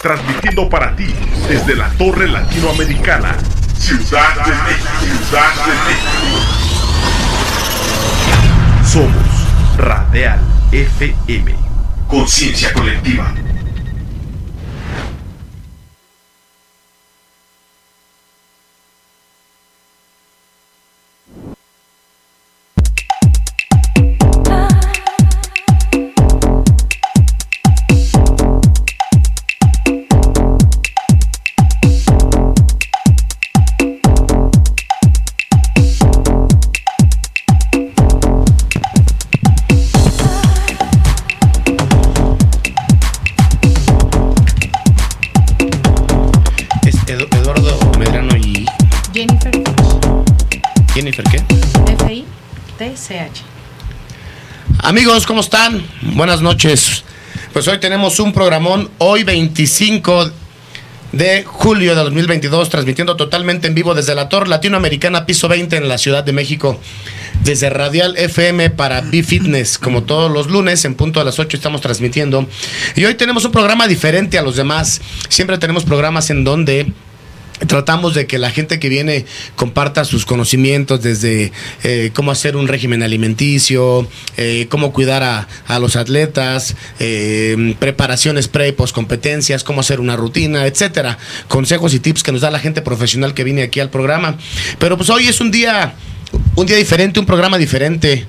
transmitiendo para ti desde la Torre Latinoamericana, Ciudad de México, Ciudad de México. Somos Radial FM, conciencia colectiva. Amigos, ¿cómo están? Buenas noches. Pues hoy tenemos un programón, hoy 25 de julio de 2022, transmitiendo totalmente en vivo desde la Torre Latinoamericana, piso 20 en la Ciudad de México, desde Radial FM para B-Fitness, como todos los lunes, en punto a las 8 estamos transmitiendo. Y hoy tenemos un programa diferente a los demás. Siempre tenemos programas en donde Tratamos de que la gente que viene comparta sus conocimientos desde eh, cómo hacer un régimen alimenticio, eh, cómo cuidar a, a los atletas, eh, preparaciones pre y post competencias, cómo hacer una rutina, etcétera. Consejos y tips que nos da la gente profesional que viene aquí al programa. Pero pues hoy es un día, un día diferente, un programa diferente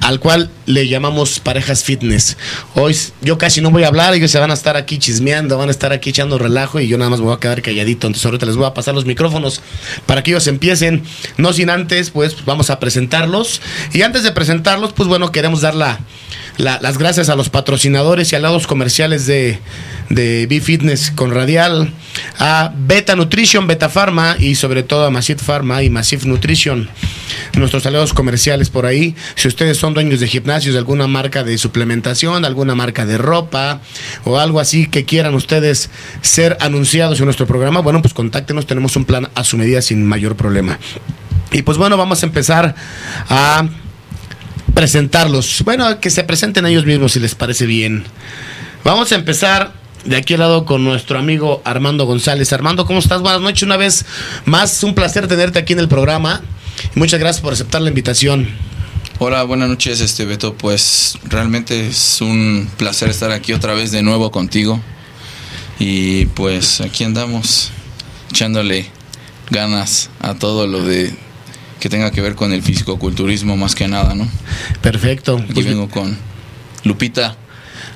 al cual le llamamos parejas fitness. Hoy yo casi no voy a hablar, ellos se van a estar aquí chismeando, van a estar aquí echando relajo y yo nada más me voy a quedar calladito. Entonces ahorita les voy a pasar los micrófonos para que ellos empiecen. No sin antes, pues vamos a presentarlos. Y antes de presentarlos, pues bueno, queremos dar la, la- las gracias a los patrocinadores y aliados comerciales de, de B-Fitness con Radial, a Beta Nutrition, Beta Pharma y sobre todo a Massive Pharma y Massive Nutrition. Nuestros aliados comerciales por ahí. Si ustedes son dueños de gimnasios, de alguna marca de suplementación, alguna marca de ropa o algo así que quieran ustedes ser anunciados en nuestro programa, bueno, pues contáctenos. Tenemos un plan a su medida sin mayor problema. Y pues bueno, vamos a empezar a presentarlos. Bueno, que se presenten ellos mismos si les parece bien. Vamos a empezar de aquí al lado con nuestro amigo Armando González. Armando, ¿cómo estás? Buenas noches una vez más. Un placer tenerte aquí en el programa. Muchas gracias por aceptar la invitación. Hola, buenas noches, este Beto. Pues realmente es un placer estar aquí otra vez de nuevo contigo. Y pues aquí andamos echándole ganas a todo lo de que tenga que ver con el fisicoculturismo más que nada, ¿no? Perfecto. Aquí Pues, vengo con Lupita.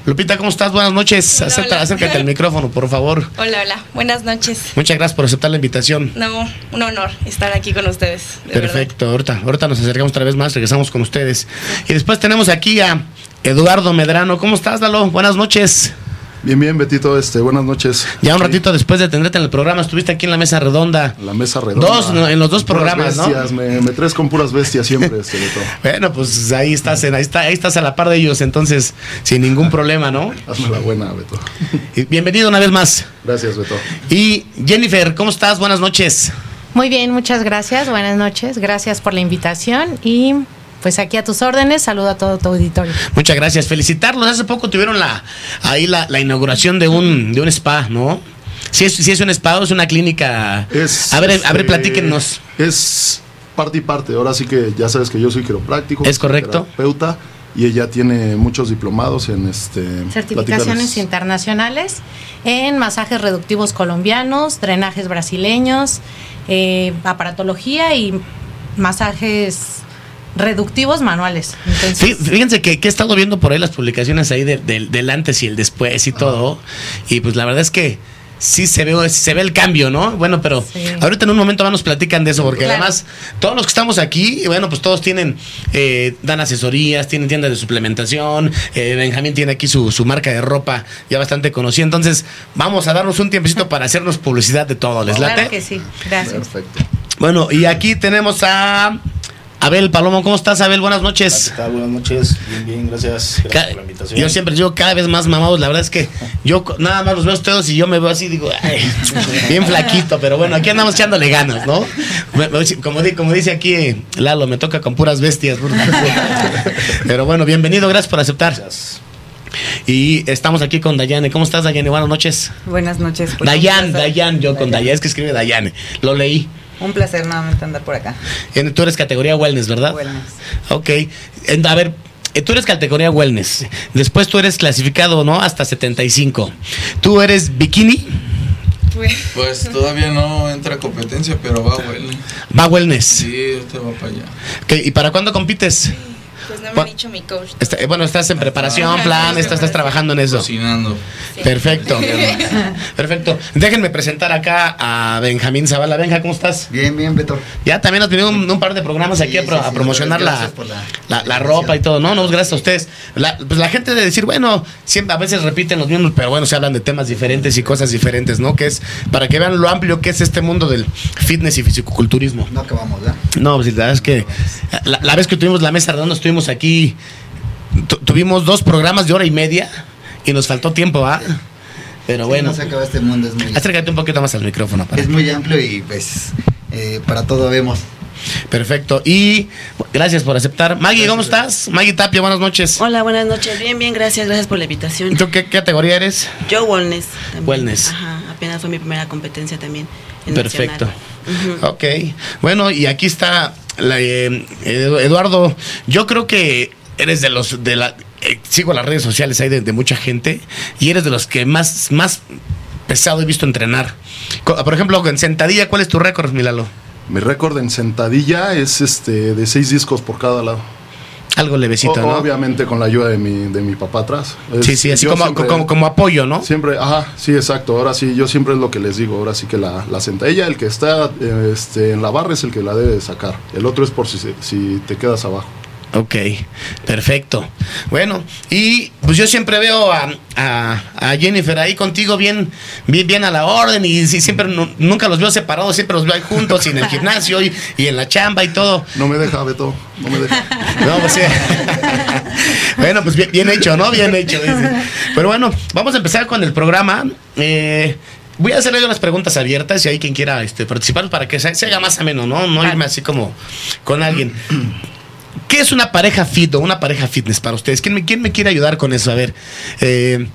Lupita, ¿cómo estás? Buenas noches. Hola, Acepta- hola. acércate al micrófono, por favor. Hola, hola. Buenas noches. Muchas gracias por aceptar la invitación. No, un honor estar aquí con ustedes. de Perfecto, ahorita, ahorita nos acercamos otra vez más, regresamos con ustedes. Y después tenemos aquí a Eduardo Medrano. ¿Cómo estás, Lalo? Buenas noches. Bien, bien, Betito, este, buenas noches. Ya un Sí, ratito después de tenerte en el programa, estuviste aquí en la mesa redonda. La mesa redonda. Dos, en los dos Puras programas, ¿no? bestias, Me, me traes con puras bestias siempre, este, Beto. Bueno, pues ahí estás, en- ahí, está, ahí estás a la par de ellos, entonces, sin ningún problema, ¿no? Hazme la buena, Beto. Y bienvenido una vez más. Gracias, Beto. Y Jennifer, ¿cómo estás? Buenas noches. Muy bien, muchas gracias. Buenas noches. Gracias por la invitación y pues aquí a tus órdenes. Saludo a todo tu auditorio. Muchas gracias. Felicitarlos. Hace poco tuvieron la ahí la, la inauguración de un, de un spa, ¿no? Si es, si es un spa o es una clínica. Es, a ver, a ver, este, platíquenos. Es parte y parte. Ahora sí que ya sabes que yo soy quiropráctico. Es soy correcto. Terapeuta y ella tiene muchos diplomados en este. Certificaciones internacionales en masajes reductivos colombianos, drenajes brasileños, eh, aparatología y masajes reductivos manuales. Entonces, Fí- Fíjense que, que he estado viendo por ahí las publicaciones ahí de- del- del antes y el después y todo. Y pues la verdad es que sí se ve, se ve el cambio, ¿no? Bueno, pero Sí. ahorita en un momento más nos platican de eso, porque Claro. además todos los que estamos aquí, bueno, pues todos tienen, eh, dan asesorías, tienen tiendas de suplementación, eh, Benjamín tiene aquí su, su marca de ropa ya bastante conocida, entonces vamos a darnos un tiempecito para hacernos publicidad de todo, ¿les late? claro que sí. Gracias. Perfecto. Bueno, y aquí tenemos a Abel Palomo, ¿cómo estás Abel? Buenas noches. ¿Qué tal? Buenas noches. Bien, bien, gracias. Gracias Ca- por la invitación. Yo siempre digo cada vez más mamados. La verdad es que yo nada más los veo a ustedes y yo me veo así, digo, ay, bien flaquito, pero bueno, aquí andamos echándole ganas, ¿no? Como, di- como dice aquí Lalo, me toca con puras bestias. Pero bueno, bienvenido, gracias por aceptar. Gracias. Y estamos aquí con Dayane. ¿Cómo estás, Dayane? Buenas noches. Buenas noches. pues, Dayan, un placer. Dayan, yo con Dayan. Dayan, es que escribe Dayane. Lo leí. Un placer nuevamente andar por acá. En- Tú eres categoría wellness, ¿verdad? Wellness. Ok. En- a ver, eh, tú eres categoría wellness. Después tú eres clasificado, ¿no? Hasta 75. Tú eres bikini, Pues, todavía no entra competencia, pero va bueno. va wellness. Sí, usted va para allá. Ok, ¿Y para cuándo compites? Pues no me ha dicho mi coach. Está- eh, bueno, estás en preparación, plan, estás, estás trabajando en eso. Cocinando. Perfecto. Perfecto. Déjenme presentar acá a Benjamín Zavala. Benja, ¿cómo estás? Bien, bien, Beto. Ya también has tenido un, un par de programas aquí Sí, a, promocionar la, la- la, la la ropa y todo. No, no, gracias a ustedes. La, pues la gente de decir, bueno, siempre a veces repiten los mismos, pero bueno, se hablan de temas diferentes y cosas diferentes, ¿no? Que es para que vean lo amplio que es este mundo del fitness y fisicoculturismo. No acabamos, ¿verdad? No, pues la verdad es que la, la vez que tuvimos la mesa redonda estuvimos aquí, tu- tuvimos dos programas de hora y media y nos faltó tiempo, ¿ah? Pero Sí, bueno, No se acaba este mundo, es muy, acércate un poquito más al micrófono. Para es muy amplio y pues eh, para todo vemos. Perfecto. Y gracias por aceptar. Maggie, ¿cómo estás? Maggie Tapia, buenas noches. Hola, buenas noches. Bien, bien, gracias, gracias por la invitación. ¿Tú qué, qué categoría eres? Yo wellness. también. Wellness. Ajá, apenas fue mi primera competencia también. En Perfecto. Ujú. Ok. Bueno, y aquí está la, eh, Edu- Eduardo. Yo creo que eres de los de la eh, sigo las redes sociales hay de, mucha gente y eres de los que más más pesado he visto entrenar. Por ejemplo, en sentadilla, ¿cuál es tu récord, Milalo? Mi récord en sentadilla es este de seis discos por cada lado. Algo levecito, O- ¿no? Obviamente con la ayuda de mi, de mi papá atrás. Es- Sí, sí, así como, siempre- como, como apoyo, ¿no? Siempre, ajá, sí, exacto. Ahora sí, yo siempre es lo que les digo. Ahora sí que la, la sentadilla, el que está eh, este, en la barra es el que la debe de sacar. El otro es por si, si te quedas abajo. Ok, perfecto. Bueno, y pues yo siempre veo a, a- a Jennifer ahí contigo bien, bien, bien a la orden y sí, siempre nu- nunca los veo separados, siempre los veo ahí juntos y en el gimnasio y, y en la chamba y todo. No me deja, Beto, no me deja. No, pues sí. bueno, pues bien, bien hecho, ¿no? Bien hecho. dice. Pero bueno, vamos a empezar con el programa. Eh, voy a hacerle unas preguntas abiertas y hay quien quiera este, participar para que se, se haga más ameno, ¿no? No irme así como con alguien. ¿Qué es una pareja fit o una pareja fitness para ustedes? ¿Quién me, quiere ayudar con eso? A ver, eh,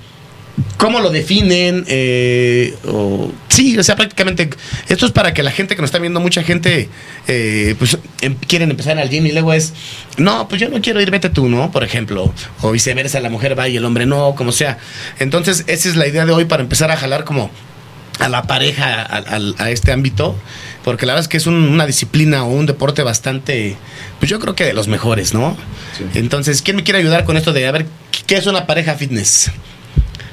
¿cómo lo definen? Eh, o- sí, o sea, prácticamente esto es para que la gente que nos está viendo, mucha gente, eh, pues em- quieren empezar al gym y luego es, no, pues yo no quiero ir, vete tú, ¿no? Por ejemplo, o viceversa, la mujer va y el hombre no, como sea. Entonces, esa es la idea de hoy para empezar a jalar como a la pareja, a- a este ámbito, porque la verdad es que es un- una disciplina o un deporte bastante, pues yo creo que de los mejores, ¿no? Sí. Entonces, ¿quién me quiere ayudar con esto de, a ver, qué es una pareja fitness?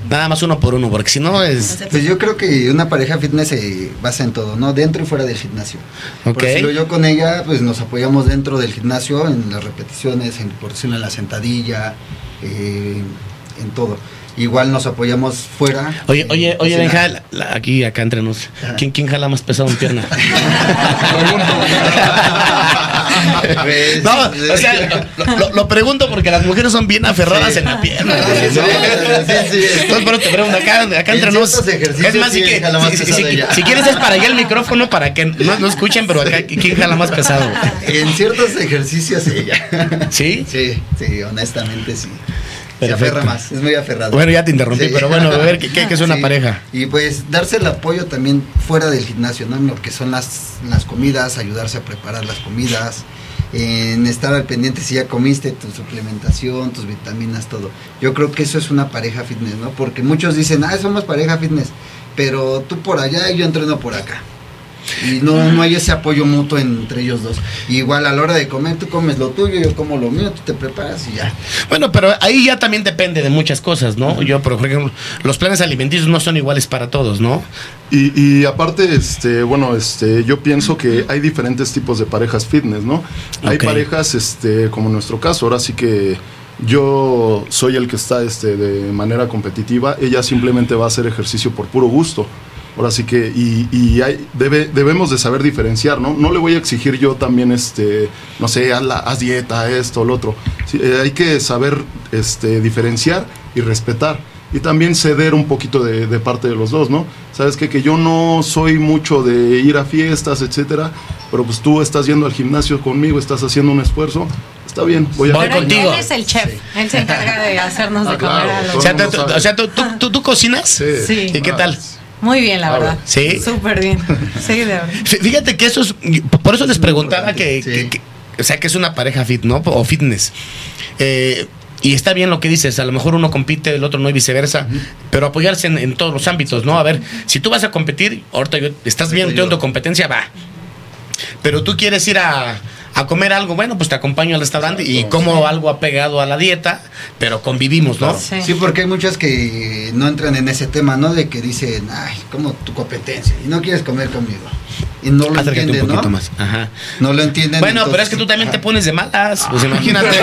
Nada más uno por uno, porque si no es... Pues yo creo que una pareja fitness se basa en todo, ¿no? Dentro y fuera del gimnasio. Ok. Por yo con ella, pues nos apoyamos dentro del gimnasio, en las repeticiones, en, por decirlo en la sentadilla, eh, en todo. Igual nos apoyamos fuera. Oye, eh, oye, oye. Benja, la- la- aquí, acá entre nos. ¿Quién, ¿Quién jala más pesado en pierna? Pues, no, o sea, lo, pregunto porque las mujeres son bien aferradas Sí. en la pierna. Sí, sí. Entonces, por eso te pregunto, acá, acá En entre nos. Es más, si, sí, que- más si- quieres es para allá el micrófono para que no, no escuchen, pero acá, ¿quién jala más pesado? En ciertos ejercicios ella. ¿Sí? Sí, sí, honestamente sí. Se aferra más, es muy aferrado. Bueno, ya te interrumpí, pero bueno, a ver, ¿qué, qué- qué es una Sí. pareja? Y pues darse el apoyo también fuera del gimnasio, ¿no? En lo que son las, las comidas, ayudarse a preparar las comidas, en estar al pendiente si ya comiste tu suplementación, tus vitaminas, todo. Yo creo que eso es una pareja fitness, ¿no? Porque muchos dicen, ah, somos pareja fitness, pero tú por allá y yo entreno por acá. Y no, no hay ese apoyo mutuo entre ellos dos. Y igual a la hora de comer, tú comes lo tuyo, yo como lo mío, tú te preparas y ya. Bueno, pero ahí ya también depende de muchas cosas, ¿no? Yo, por ejemplo, los planes alimenticios no son iguales para todos, ¿no? Y, y aparte, este, bueno, este, yo pienso que hay diferentes tipos de parejas fitness, ¿no? Hay parejas, este, como en nuestro caso, ahora sí que yo soy el que está, este, de manera competitiva, ella simplemente va a hacer ejercicio por puro gusto. Ahora sí que, y, y hay, debe, debemos de saber diferenciar, ¿no? No le voy a exigir yo también, este, no sé, haz, la- haz dieta, esto, lo otro. Sí, eh, hay que saber, este, diferenciar y respetar. Y también ceder un poquito de, de parte de los dos, ¿no? Sabes que, que yo no soy mucho de ir a fiestas, etcétera, pero pues tú estás yendo al gimnasio conmigo, estás haciendo un esfuerzo, Está bien, voy a Voy Pero él- contigo. Él es el chef. Él se encarga de hacernos Ah, de comer claro, a los O sea, tú, tú- tú, tú- cocinas. Sí. Sí. ¿Y qué tal? Muy bien, la Ah, verdad. ¿Sí? Súper bien. Sí, de verdad. Fí- Fíjate que eso es. Por eso les preguntaba que, Sí. que- que- O sea, que es una pareja fit, ¿no? O fitness. Eh, y está bien lo que dices. A lo mejor uno compite, el otro no y viceversa. Pero apoyarse en, en todos los ámbitos, ¿no? A ver, si tú vas a competir, ahorita yo, estás bien, Te tú en tu ayudo. competencia, va. Pero tú quieres ir a, a comer algo, bueno, pues te acompaño al restaurante y como algo apegado a la dieta, pero convivimos, ¿no? Sí. Sí, porque hay muchas que no entran en ese tema, ¿no? De que dicen, ay, como tu competencia, y no quieres comer conmigo. Y no lo Acércate un entienden, poquito ¿no? más. Ajá. No lo entienden. Bueno, pero es que tú también te pones de malas. Pues imagínate.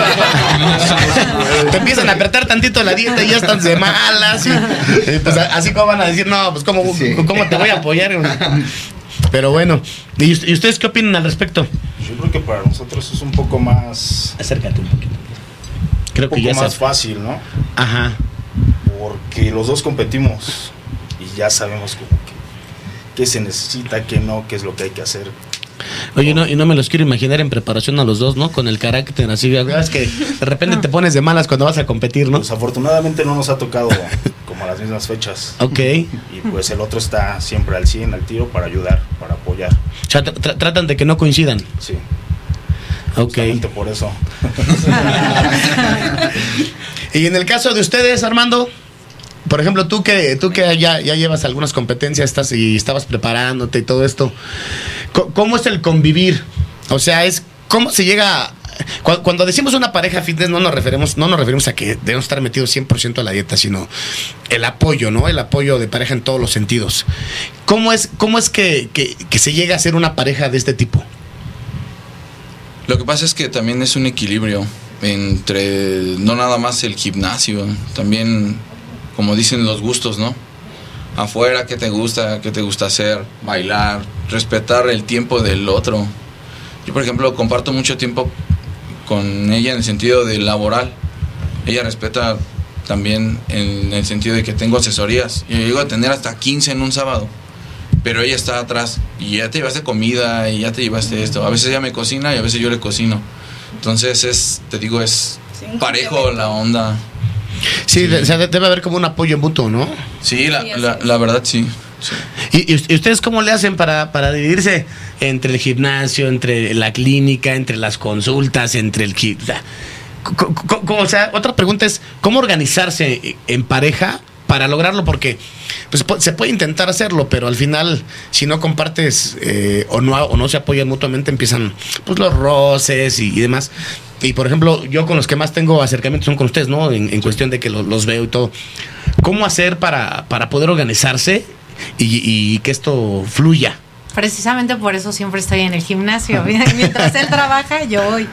te empiezan a apretar tantito la dieta y ya estás de malas. Y, y pues así como van a decir, no, pues cómo, Sí. cómo te voy a apoyar. Pero bueno, ¿y, us- y ustedes qué opinan al respecto? Yo creo que para nosotros es un poco más, Acércate un poquito. Creo un que poco ya más fácil, ¿no? Ajá. Porque los dos competimos y ya sabemos como que qué se necesita, qué no, qué es lo que hay que hacer. Oye, no, y no me los quiero imaginar en preparación a los dos, ¿no? Con el carácter así. Es que de repente te pones de malas cuando vas a competir, ¿no? Pues afortunadamente no nos ha tocado las mismas fechas. Ok. Y pues el otro está siempre al 100, al tiro, para ayudar, para apoyar. O sea, tra- tra- tratan de que no coincidan. Sí, Ok. justamente por eso. Y en el caso de ustedes, Armando, por ejemplo, tú que tú que ya, ya llevas algunas competencias estás y estabas preparándote y todo esto, ¿cómo es el convivir? O sea, es cómo se llega cu- cuando decimos una pareja fitness no nos referimos no nos referimos a que debemos estar metidos 100% a la dieta, sino el apoyo, ¿no? El apoyo de pareja en todos los sentidos. ¿Cómo es cómo es que- que se llega a ser una pareja de este tipo? Lo que pasa es que también es un equilibrio entre no nada más el gimnasio, también como dicen los gustos, ¿no? Afuera, qué te gusta, qué te gusta hacer, bailar, respetar el tiempo del otro. Yo, por ejemplo, comparto mucho tiempo con ella en el sentido de laboral. Ella respeta también en el sentido de que tengo asesorías. Yo llego a tener hasta 15 en un sábado pero ella está atrás y ya te llevaste comida y ya te llevaste esto. A veces ella me cocina y a veces yo le cocino. Entonces es, te digo, es parejo la onda. Sí, de- o sea, de- debe haber como un apoyo mutuo, ¿no? Sí, la, la, verdad sí. sí. ¿Y, y ustedes cómo le hacen para, para dividirse entre el gimnasio, entre la clínica, entre las consultas, entre el... O sea, otra pregunta es, ¿cómo organizarse en pareja para lograrlo? Porque pues, pu- se puede intentar hacerlo, pero al final, si no compartes eh, o, no, o no se apoyan mutuamente, empiezan pues, los roces y, y demás. Y por ejemplo, yo con los que más tengo acercamientos son con ustedes, ¿no? En, en cuestión de que lo- los veo y todo. ¿Cómo hacer para, para poder organizarse y, y que esto fluya? Precisamente por eso siempre estoy en el gimnasio. Mientras él trabaja, yo voy.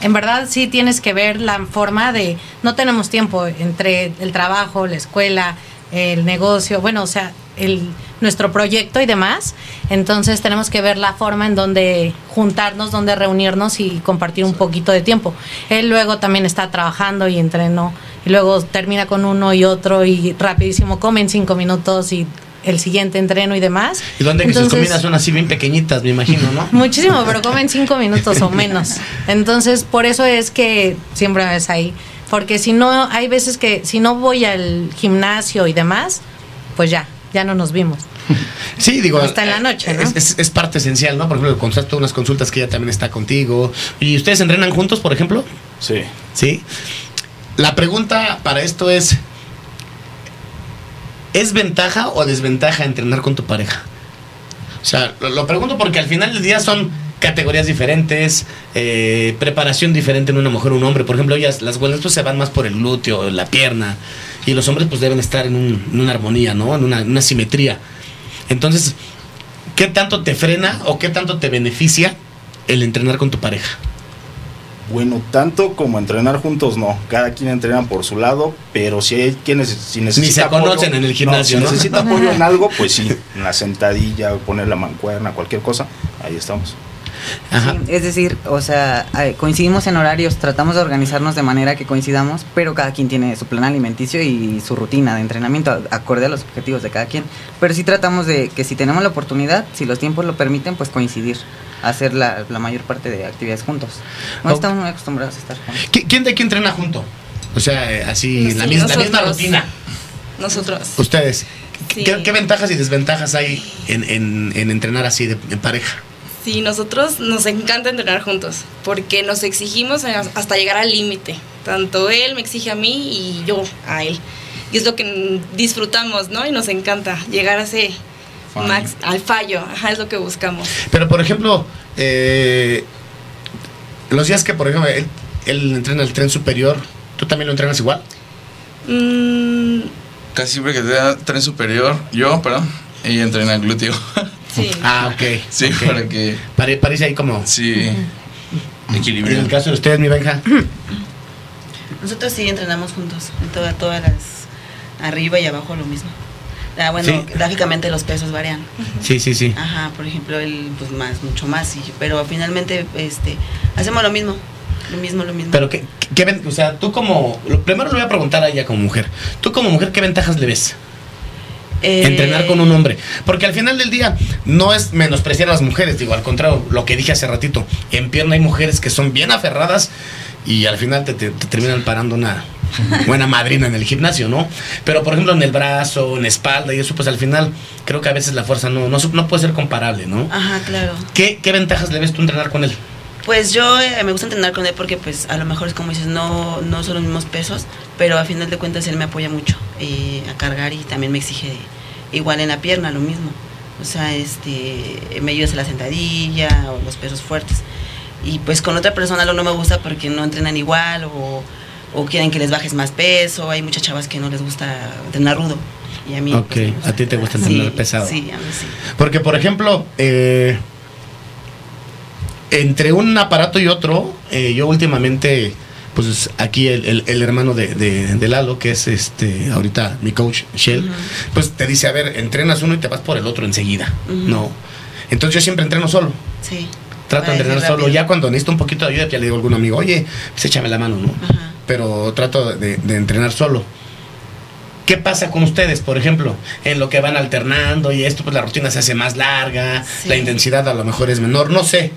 En verdad sí tienes que ver la forma de, no tenemos tiempo entre el trabajo, la escuela, el negocio, bueno, o sea, el, nuestro proyecto y demás. Entonces tenemos que ver la forma en donde juntarnos, donde reunirnos y compartir un poquito de tiempo. Él luego también está trabajando y entrenó y luego termina con uno y otro y rapidísimo come en cinco minutos y el siguiente entreno y demás. Y donde que sus Entonces- comidas son así bien pequeñitas, me imagino, ¿no? Muchísimo, pero comen cinco minutos o menos. Entonces, por eso es que siempre me ves ahí. Porque si no, hay veces que si no voy al gimnasio y demás, pues ya, ya no nos vimos. Sí, digo. Hasta en la noche, ¿no? Es, es- es parte esencial, ¿no? Por ejemplo, en unas consultas que ella también está contigo. ¿Y ustedes entrenan juntos, por ejemplo? Sí. Sí. La pregunta para esto es: ¿es ventaja o desventaja entrenar con tu pareja? O sea, lo, pregunto porque al final del día son categorías diferentes, eh, preparación diferente en una mujer o un hombre. Por ejemplo, ellas, las buenas pues se van más por el glúteo, la pierna, y los hombres pues deben estar en una armonía, ¿no? En una, en una simetría. Entonces, ¿qué tanto te frena o qué tanto te beneficia el entrenar con tu pareja? Bueno, tanto como entrenar juntos, no. Cada quien entrena por su lado, pero si hay quienes si necesita se conocen en el gimnasio, si ¿no? necesita apoyo en algo, pues sí, en la sentadilla, poner la mancuerna, cualquier cosa, ahí estamos. Ajá. Sí, es decir, o sea, coincidimos en horarios, tratamos de organizarnos de manera que coincidamos, pero cada quien tiene su plan alimenticio y su rutina de entrenamiento acorde a los objetivos de cada quien. Pero sí tratamos de que si tenemos la oportunidad, si los tiempos lo permiten, pues coincidir. Hacer la, la mayor parte de actividades juntos. No estamos muy acostumbrados a estar juntos. ¿Qui- ¿Quién de aquí entrena junto? O sea, eh, así, Sí, la, misma, la misma nosotros. rutina. Nosotros. Ustedes. Sí. ¿Qué, qué ventajas y desventajas hay en, en- en entrenar así de, en pareja? Sí, nosotros nos encanta entrenar juntos porque nos exigimos hasta llegar al límite. Tanto él me exige a mí y yo a él. Y es lo que disfrutamos, ¿no? Y nos encanta llegar a ese Fallo. max, al fallo. Ajá, es lo que buscamos. Pero, por ejemplo, eh, los días que, por ejemplo, él, él entrena el tren superior, ¿tú también lo entrenas igual? Mm, Casi siempre que te da tren superior, yo, perdón, ella entrena glúteo. sí. Ah, ok. sí, para que. Pare- parece ahí como... Sí. En Equilibrio. el caso de ustedes, mi Benja. Nosotros sí entrenamos juntos, en toda- todas las, arriba y abajo lo mismo. Ah, bueno, Sí. lógicamente los pesos varían. Sí, sí, sí. Ajá, por ejemplo, él pues más, mucho más, y, pero finalmente este, hacemos lo mismo, lo mismo, lo mismo. Pero, ¿qué, qué ven- o sea, tú como... lo- primero le voy a preguntar a ella como mujer. Tú como mujer, ¿qué ventajas le ves? Eh, entrenar con un hombre. Porque al final del día no es menospreciar a las mujeres, digo, al contrario, lo que dije hace ratito, en pierna hay mujeres que son bien aferradas y al final te, te- te terminan parando una buena madrina en el gimnasio, ¿no? Pero por ejemplo en el brazo, en espalda y eso, pues al final creo que a veces la fuerza no, no, no puede ser comparable, ¿no? Ajá, claro. ¿Qué, ¿Qué ventajas le ves tú entrenar con él? Pues yo eh, me gusta entrenar con él porque pues a lo mejor es como dices, no, no son los mismos pesos, pero a final de cuentas él me apoya mucho eh, a cargar y también me exige igual en la pierna lo mismo. O sea, este me ayuda a la sentadilla o los pesos fuertes. Y pues con otra persona lo no me gusta porque no entrenan igual o, o quieren que les bajes más peso. Hay muchas chavas que no les gusta entrenar rudo. Y a mí Ok, pues, gusta a ti te gusta Sí, entrenar pesado. Sí, a mí sí. Porque, por ejemplo, eh, entre un aparato y otro, eh, yo últimamente, pues aquí el, el- el hermano de, de- de Lalo, que es este ahorita mi coach, Shell, pues te dice, a ver, entrenas uno y te vas por el otro enseguida. ¿no? Entonces yo siempre entreno solo. Sí. Trato de entrenar solo. Ya cuando necesito un poquito de ayuda, ya le digo a algún amigo, oye, pues échame la mano, ¿no? Ajá. Pero trato de, de entrenar solo. ¿Qué pasa con ustedes, por ejemplo? En lo que van alternando y esto, pues la rutina se hace más larga, Sí. la intensidad a lo mejor es menor, no sé.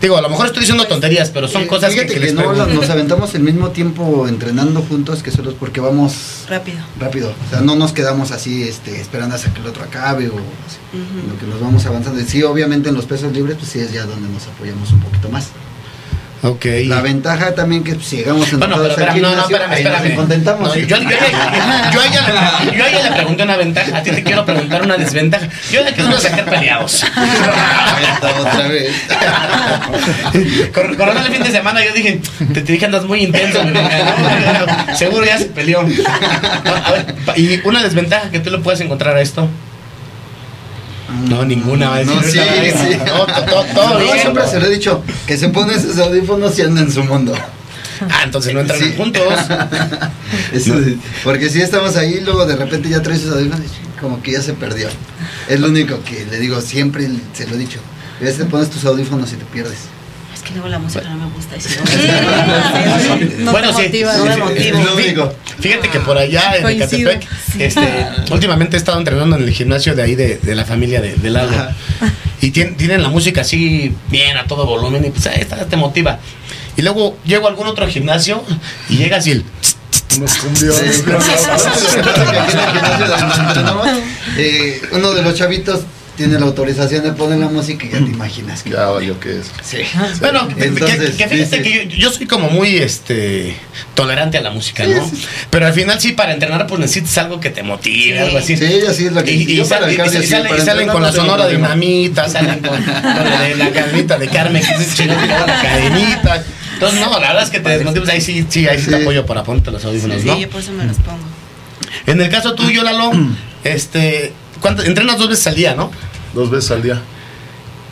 Digo, a lo mejor estoy diciendo tonterías, pero son Eh, cosas que, fíjate que que, les no nos aventamos el mismo tiempo entrenando juntos que solos porque vamos Rápido. rápido. O sea, no nos quedamos así este, esperando hasta que el otro acabe o así. En lo que nos vamos avanzando. Y sí, obviamente en los pesos libres, pues sí es ya donde nos apoyamos un poquito más. Ok. La ventaja también que si llegamos Bueno, pero al espérame, no, no, espérame, ahí nos espérame. contentamos. No, yo, yo, yo, yo a ella, yo a ella le pregunté una ventaja, a ti te quiero preguntar una desventaja. Yo de que nos sacar peleados. otra vez. Cor- Corona el fin de semana, yo dije, te, te dije andas muy intenso, ¿no? seguro ya se peleó. No, a ver, y una desventaja que tú le puedes encontrar a esto. No, ninguna decir. No, sí, sí. No, todo siempre se lo he dicho, que se pone esos audífonos y anda en su mundo. Ah, entonces no entran Sí. juntos. Eso sí, porque si estamos ahí, luego de repente ya traes esos audífonos y como que ya se perdió. Es lo único que le digo, siempre se lo he dicho. A veces te pones tus audífonos y te pierdes. Es que luego la música no me gusta. y si no- No bueno, te sí. motiva. No me lo único. Fíjate que por allá en. Ecatepec, este, últimamente he estado entrenando en el gimnasio de ahí de, de la familia de, de Lalo. Ajá. Y tien- tienen la música así bien a todo volumen y pues ahí está, te motiva. Y luego llego a algún otro gimnasio y llegas y el... Sí, eh, uno de los chavitos tiene la autorización de poner la música y ya te imaginas que Ya valió que es. Sí. Bueno, que- Entonces, que, que fíjate sí, sí. que yo, yo soy como muy este tolerante a la música, ¿no? Pero al final sí, para entrenar pues necesitas algo que te motive, Sí. algo así. Sí, así es lo que Y, y yo sal- y- cardio y sí, sale- para y salen con la sonora problema. dinamita, salen con, con la de la cadenita de Carmen, que es y luego la cadenita. Entonces, no, la verdad es que te desmotivas, ahí sí, sí, ahí sí, te Sí. apoyo para ponerte los audífonos, Sí, ¿no? yo por eso me los pongo. En el caso tuyo, Lalo, este, ¿cuánto, entrenas dos veces al día, ¿no? Dos veces al día.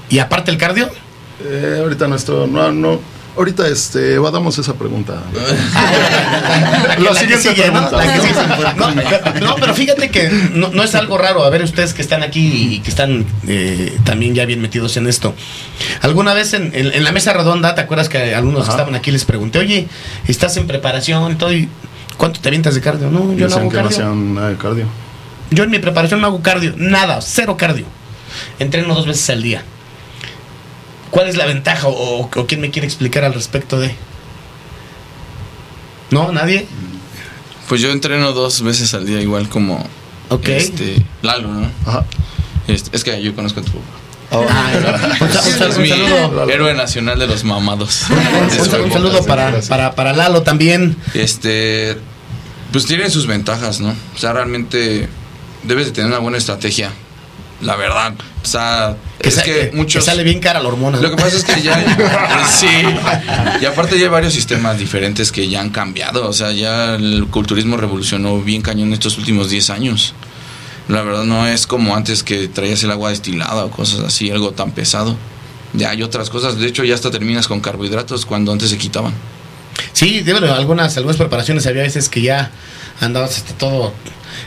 Y aparte el cardio. Eh, ahorita nuestro. No, no. Ahorita este, evadamos esa pregunta. La, La que siguiente sigue, ¿no? pregunta. La que sigue. No, pero- no, pero fíjate que no, no es algo raro. A ver, ustedes que están aquí y que están eh, también ya bien metidos en esto. Alguna vez en, en- en la mesa redonda, ¿te acuerdas que algunos que estaban aquí les pregunté, oye, estás en preparación y todo? y ¿Cuánto te avientas de cardio? No, yo no hago que no cardio. Yo en mi preparación no hago cardio, nada, cero cardio. Entreno dos veces al día. ¿Cuál es la ventaja o, o quién me quiere explicar al respecto de? ¿No? ¿Nadie? Pues yo entreno dos veces al día, igual como Ok. este Lalo, ¿no? Ajá. Este, es que yo conozco a tu Oh, un sal- es un mi saludo, héroe nacional de los mamados. un saludo para, para, para Lalo también. Este, pues tienen sus ventajas, ¿no? O sea, realmente debes de tener una buena estrategia. La verdad. O sea, Que, es sa- que muchos. que sale bien cara la hormona. Lo que pasa es que ya. sí. Y aparte ya hay varios sistemas diferentes que ya han cambiado. O sea, ya el culturismo revolucionó bien cañón estos últimos 10 años. La verdad no es como antes que traías el agua destilada o cosas así, algo tan pesado. Ya hay otras cosas. De hecho, ya hasta terminas con carbohidratos cuando antes se quitaban. Sí, de verdad, algunas, algunas preparaciones había veces que ya andabas hasta todo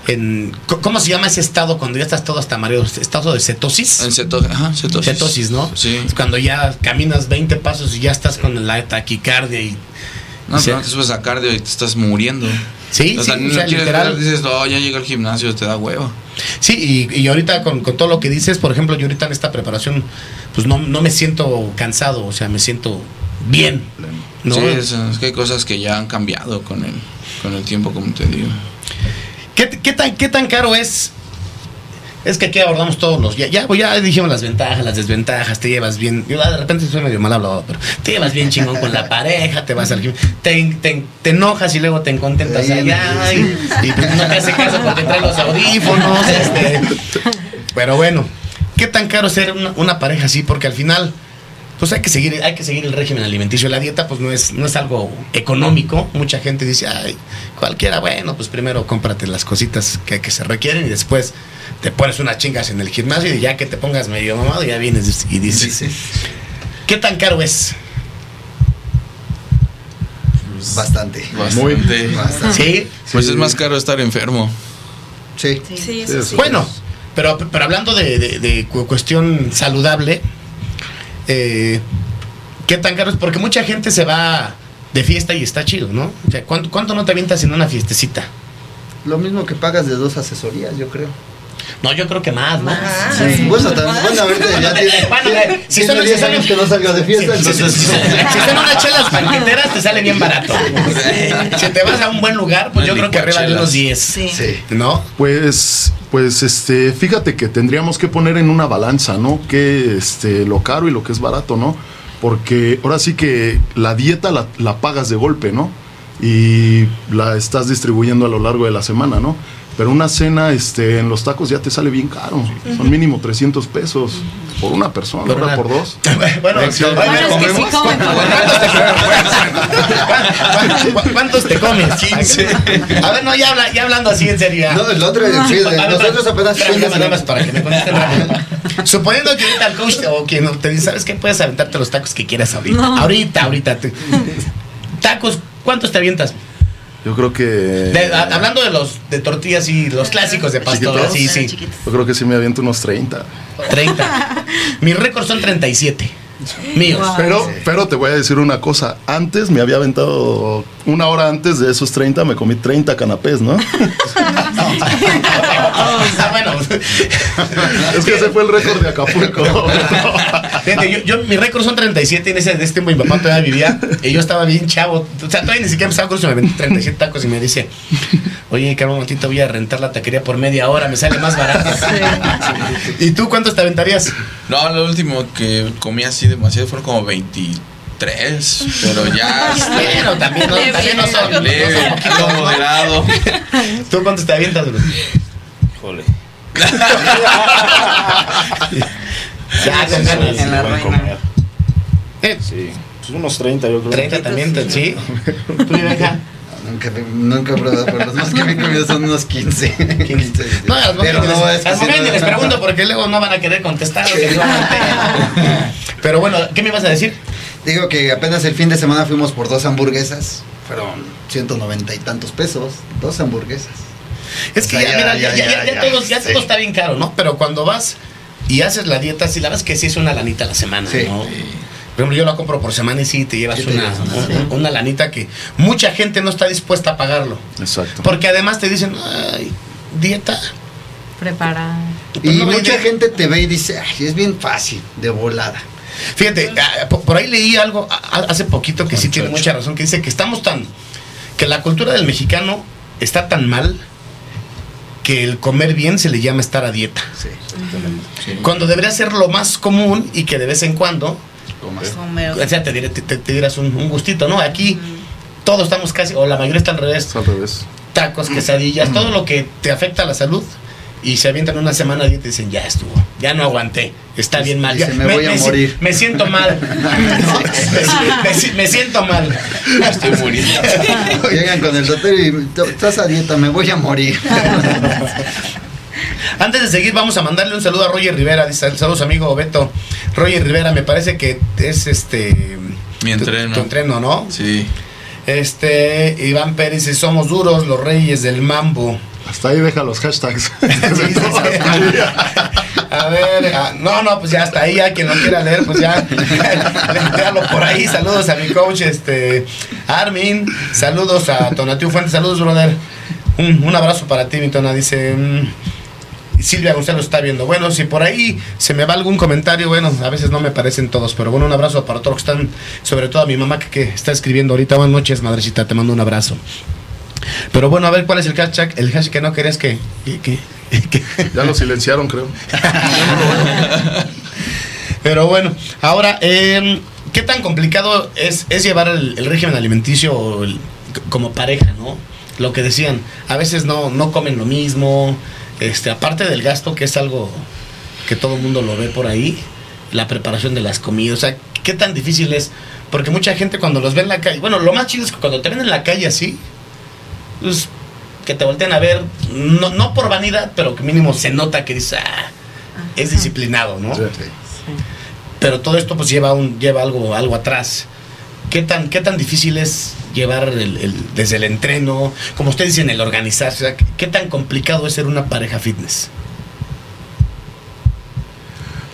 en... ¿Cómo se llama ese estado cuando ya estás todo hasta mareo? ¿Estado de cetosis? En ceto- ajá, cetosis. Cetosis, ¿no? Sí. Es cuando ya caminas 20 pasos y ya estás con la taquicardia y... No, pero no te subes a cardio y te estás muriendo. Sí, o sea, sí, no o sea, quieres literal. ver, dices, no, ya llega al gimnasio, te da huevo. Sí, y, y ahorita con, con todo lo que dices, por ejemplo, yo ahorita en esta preparación, pues no, no me siento cansado, o sea, me siento bien. ¿no? Sí, es, es que hay cosas que ya han cambiado con el, con el tiempo, como te digo. ¿Qué, qué tan, ¿Qué tan caro es? Es que aquí abordamos todos los. Ya, ya, ya dijimos las ventajas, las desventajas, te llevas bien. Yo ah, de repente soy medio mal hablado, pero te llevas bien chingón con la pareja, te vas al te, te, te enojas y luego te contentas Sí, allá. sí. Y, y pues no te hace caso porque trae los audífonos. Este. Pero bueno, ¿qué tan caro es ser una, una pareja así? Porque al final. Pues hay que seguir, hay que seguir el régimen alimenticio. La dieta, pues no es, no es algo económico. Mucha gente dice, ay, cualquiera, bueno, pues primero cómprate las cositas que, que se requieren y después te pones unas chingas en el gimnasio y ya que te pongas medio mamado, ya vienes y dices, ¿qué tan caro es? Bastante. Bastante. Bastante. Sí. Pues es más caro estar enfermo. Sí. Sí, eso sí. Bueno, pero, pero hablando de, de- de cu- cuestión saludable, eh, ¿qué tan caro es? Porque mucha gente se va de fiesta y está chido, ¿no? O sea, ¿cuánto, cuánto no te avientas en una fiestecita? Lo mismo que pagas de dos asesorías, yo creo. No, yo creo que más, más. Sí. Bueno, también, bueno, ahorita ya tiene, Bueno, eh, si son- 10 si son- años que no salgo de fiesta, Si, si- entonces... si- si son unas chelas banqueteras, te sale bien barato. Si te vas a un buen lugar, pues yo creo que arriba de unos 10. Sí. Sí. ¿No? Pues, pues, este, fíjate que tendríamos que poner en una balanza, ¿no? Que, este, lo caro y lo que es barato, ¿no? Porque ahora sí que la dieta la, la pagas de golpe, ¿no? Y la estás distribuyendo a lo largo de la semana, ¿no? Pero una cena, este, en los tacos ya te sale bien caro. Son mínimo 300 pesos por una persona, Por ahora por dos. Bueno, Sí, Bueno, es que sí comen. ¿Cuántos te comes? ¿Cuántos te comes? 15. A ver, no, ya, habla, ya hablando así en serio. No, el otro, sí, nosotros apenas... para que me contesten. Suponiendo que ahorita el coach o quien te dice, ¿sabes qué? Puedes aventarte los tacos que quieras ahorita. Ahorita, ahorita. te- tacos, ¿cuántos te avientas? Yo creo que. De- a- hablando de los de tortillas y los clásicos de pastor, ¿Chiquitos? sí, sí. Chiquitos. Yo creo que sí me aviento unos 30. 30. Mi récord son 37. Míos. Pero, pero te voy a decir una cosa. Antes me había aventado, una hora antes de esos 30, me comí 30 canapés, ¿no? Ah, bueno. es que ese fue el récord de Acapulco. Fíjate, yo, yo- mi récord son 37 y en ese, de ese tiempo mi papá todavía vivía y yo estaba bien chavo. O sea, todavía ni siquiera empezaba con eso, me vendí 37 tacos y me dice, oye, cabrón, un momentito voy a rentar la taquería por media hora, me sale más barato. ¿Y tú cuántos te aventarías? No, lo último que comí así demasiado fueron como 23, pero ya este, Bueno, también no, también no son, no son leve, poquitos, poquito moderado. ¿Tú cuántos te avientas, bro? Híjole. Ya, con ganas. En la reina. Eh, Sí. Pues unos 30, yo creo. 30 también, ¿sí? ¿Tú? Nunca, nunca he probado, pero los más que me he comido son unos 15. 15 No, las pero no, es que las sí, mujeres ni no- les pregunto porque luego no van a querer contestar. que. Pero bueno, ¿qué me ibas a decir? Digo que apenas el fin de semana fuimos por dos hamburguesas. Fueron 190 y tantos pesos. Dos hamburguesas. Es que O sea, ya, ya, ya, ya, ya, ya ya, todo, ya sí. todo está bien caro, ¿no? Pero cuando vas y haces la dieta, sí, la verdad es que sí es una lanita a la semana, Sí. ¿no? Por ejemplo, yo la compro por semana y sí te llevas Sí, te una, llevas una, una, sí. una lanita que mucha gente no está dispuesta a pagarlo. Exacto. Porque además te dicen, ay, dieta. Prepara. Y Pues no, mucha gente te ve y dice, ay, es bien fácil, de volada. Fíjate, ah, po- por ahí leí algo a- a- hace poquito que sí tiene mucha razón, que dice que estamos tan, que la cultura del mexicano está tan mal que el comer bien se le llama estar a dieta. Cuando debería ser lo más común y que de vez en cuando, Comer. o sea, te, diré- te- te- te dieras un, un gustito, ¿no? Aquí todos estamos casi, o la mayoría está al revés, al revés. tacos, quesadillas, todo lo que te afecta a la salud. Y se avientan una semana y dicen, ya estuvo, ya no aguanté, está bien mal. Dice, ya- "Me voy a morir". Me siento mal. me, si- me si- me siento mal. Estoy muriendo. Llegan con el doctor y "Tú- estás a dieta, me voy a morir. Antes de seguir, vamos a mandarle un saludo a Roger Rivera. Dice, saludos amigo Beto. Roger Rivera, me parece que es este... Mi tu- entreno. Tu, entreno, ¿no? Sí. Este, Iván Pérez dice, somos duros, los reyes del mambo. Hasta ahí deja los hashtags. Sí. A ver, no, no, pues ya hasta ahí, ya quien lo quiera leer, pues ya, léalo por ahí. Saludos a mi coach, este, Armin. Saludos a Tonatiu Fuentes, saludos, brother. Un, un abrazo para ti, mi Tona. Dice, mm, Silvia Gonzalo está viendo. Bueno, si por ahí se me va algún comentario, bueno, a veces no me parecen todos, pero bueno, un abrazo para todos los que están, sobre todo a mi mamá que, que está escribiendo ahorita. Buenas noches, madrecita, te mando un abrazo. Pero bueno, a ver cuál es el hashtag, el hashtag que no querías que, que- que- que- Ya lo silenciaron, creo. Pero bueno, ahora, eh, ¿qué tan complicado es, es llevar el, el régimen alimenticio el- como pareja, no? Lo que decían, a veces no, no comen lo mismo, este, aparte del gasto, que es algo que todo el mundo lo ve por ahí, la preparación de las comidas, o sea, ¿qué tan difícil es? Porque mucha gente cuando los ve en la calle, bueno, lo más chido es que cuando te ven en la calle así, pues, que te voltean a ver, no, no por vanidad, pero que mínimo se nota que dices, ah, es disciplinado, ¿no? Sí. pero todo esto pues lleva un lleva algo algo atrás qué tan qué tan difícil es llevar el, el- desde el entreno como ustedes dicen el organizarse o sea, qué tan complicado es ser una pareja fitness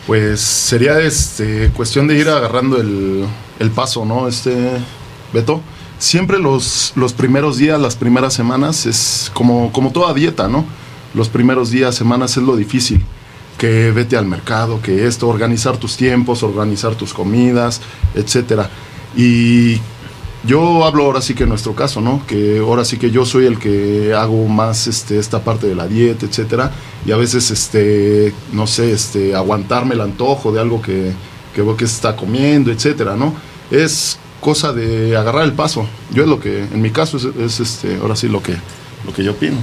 Pues sería este cuestión de ir agarrando el, el paso, ¿no? Este, Beto. Siempre los, los primeros días, las primeras semanas, es como, como toda dieta, ¿no? Los primeros días, semanas es lo difícil. Que vete al mercado, que esto, organizar tus tiempos, organizar tus comidas, etcétera. Y yo hablo ahora sí que en nuestro caso, ¿no? Que ahora sí que yo soy el que hago más este, esta parte de la dieta, etcétera. Y a veces, este, no sé, este, aguantarme el antojo de algo que, que veo que está comiendo, etcétera, ¿no? Es cosa de agarrar el paso. Yo es lo que, en mi caso, es, es, este, ahora sí lo que, lo que yo opino.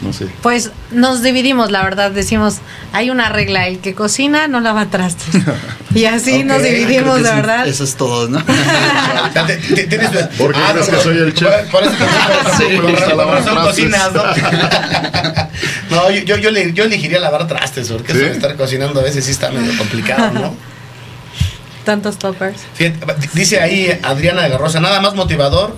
No sé. Pues nos dividimos, la verdad, decimos, hay una regla, el que cocina no lava trastes. Y así nos dividimos, que de eso- verdad. Eso es todo, ¿no? O sea, te- te- tienes- ¿Por qué crees que soy el chef? Sí, trastes. cocinas, ¿no? no, yo, yo, yo, le- yo elegiría lavar trastes, porque eso ¿Sí? de estar cocinando a veces sí está medio complicado, ¿no? Tantos toppers. Fíjate, dice ahí Adriana de la Rosa, nada más motivador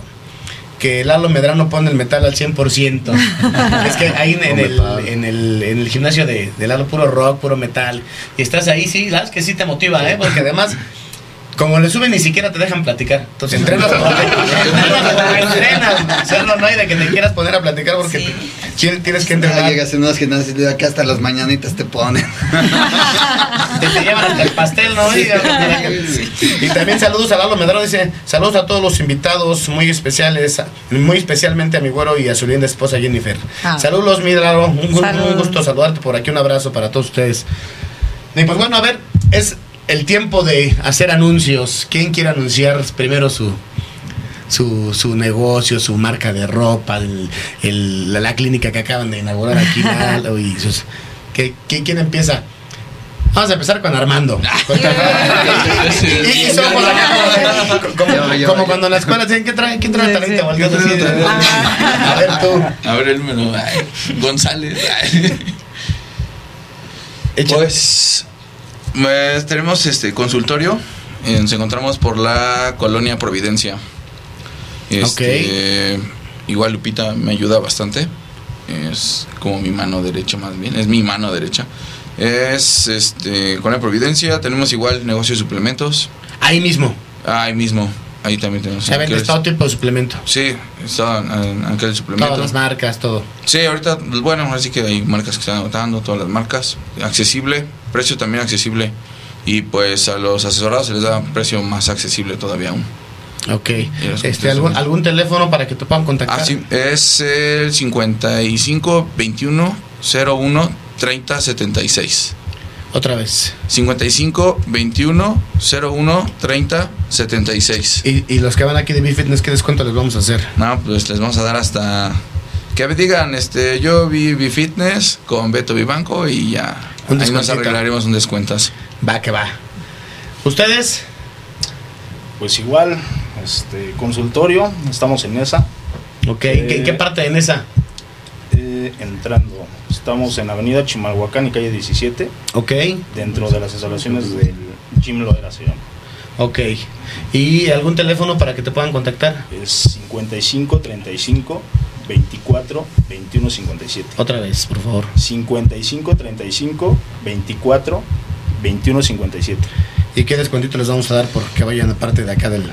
que Lalo Medrano pone el metal al 100%. es que ahí en, el, en, el, en el gimnasio de, de Lalo, puro rock, puro metal. Y estás ahí, sí, sabes que sí te motiva, ¿eh? Porque además, como le suben, ni siquiera te dejan platicar. Entonces entrenas porque, entrenas entrenas. Hacerlo no hay de que te quieras poner a platicar porque Sí. te- tienes que Ah, entrenar. llegas en unos gimnasios y acá hasta las mañanitas te ponen. Te, te llevan hasta el pastel, ¿no? Y, y también saludos a Lalo Medrano, dice, saludos a todos los invitados muy especiales, muy especialmente a mi güero y a su linda esposa Jennifer. Ah. Saludos, mi Lalo, un, un gusto saludarte por aquí, un abrazo para todos ustedes. Y pues bueno, a ver, es el tiempo de hacer anuncios. ¿Quién quiere anunciar primero su... Su, su negocio, su marca de ropa, el- el- la, la clínica que acaban de inaugurar aquí, Lalo, y sus, ¿qué- qué- ¿quién empieza? Vamos a empezar con Armando. y, somos como, cuando en la escuela dicen, ¿qué trae? ¿Quién trae talento? Ah. A ver tú. A ver el menú. ay, González. ay. Pues eh, tenemos este consultorio. eh, Nos encontramos por la colonia Providencia. Este, Igual Lupita me ayuda bastante. Es como mi mano derecha más bien. Es mi mano derecha. Es este Colonia Providencia. Tenemos igual negocio de suplementos. Ahí mismo. Ahí mismo. Ahí también tenemos. Se vende todo tipo de suplemento. Sí, está en aquel suplemento. Todas las marcas, todo. Sí, ahorita, pues, bueno, así que hay marcas que están anotando, todas las marcas. Accesible, precio también accesible Y pues a los asesorados se les da un precio más accesible todavía aún. Ok. Este, ¿algún, ¿Algún teléfono para que te puedan contactar? Ah, sí, es el 55 21 01 30 76. Otra vez. 55 21 01 30 76. Y, y los que van aquí de B-Fitness, ¿qué descuento les vamos a hacer? No, pues les vamos a dar hasta que digan, este, yo vi Fitness con Beto Vivanco y ya. Un ahí nos arreglaremos un descuentas. Va, que va. ¿Ustedes? Pues igual, este consultorio, estamos en esa. Ok. ¿Qué, qué parte en esa? eh, entrando. Estamos en Avenida Chimalhuacán y calle 17, Ok. dentro de las instalaciones del Gym Loera se llama. Ok. ¿Y algún teléfono para que te puedan contactar? Es 55 35 24 21 57. Otra vez, por favor. 55 35 24 21 57. ¿Y qué descuentito les vamos a dar por que vayan a parte de acá del...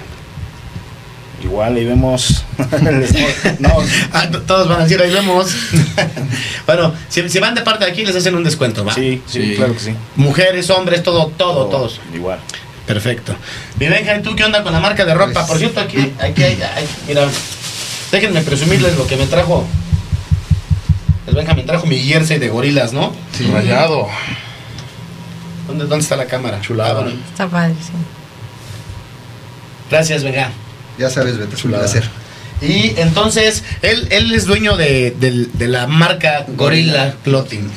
Igual ahí vemos. no, Ah, todos van a decir, ahí vemos. bueno, si, si van de parte de aquí, les hacen un descuento, ¿va? sí, sí, Sí. claro que sí. Mujeres, hombres, todo, todo, todos. Igual. Perfecto. Mi Benja, ¿y tú qué onda con la marca de ropa? Pues- Por cierto, aquí, aquí hay, hay- mira, déjenme presumirles lo que me trajo. El Benja me trajo mi jersey de gorilas, ¿no? Sí. Rayado. ¿Dónde, ¿Dónde está la cámara? Chulada. Ah, bueno. Está padre, sí. Gracias, Benja. Ya sabes, Beto, es un placer. Y entonces, él, él es dueño de, de la marca Gorilla Clothing.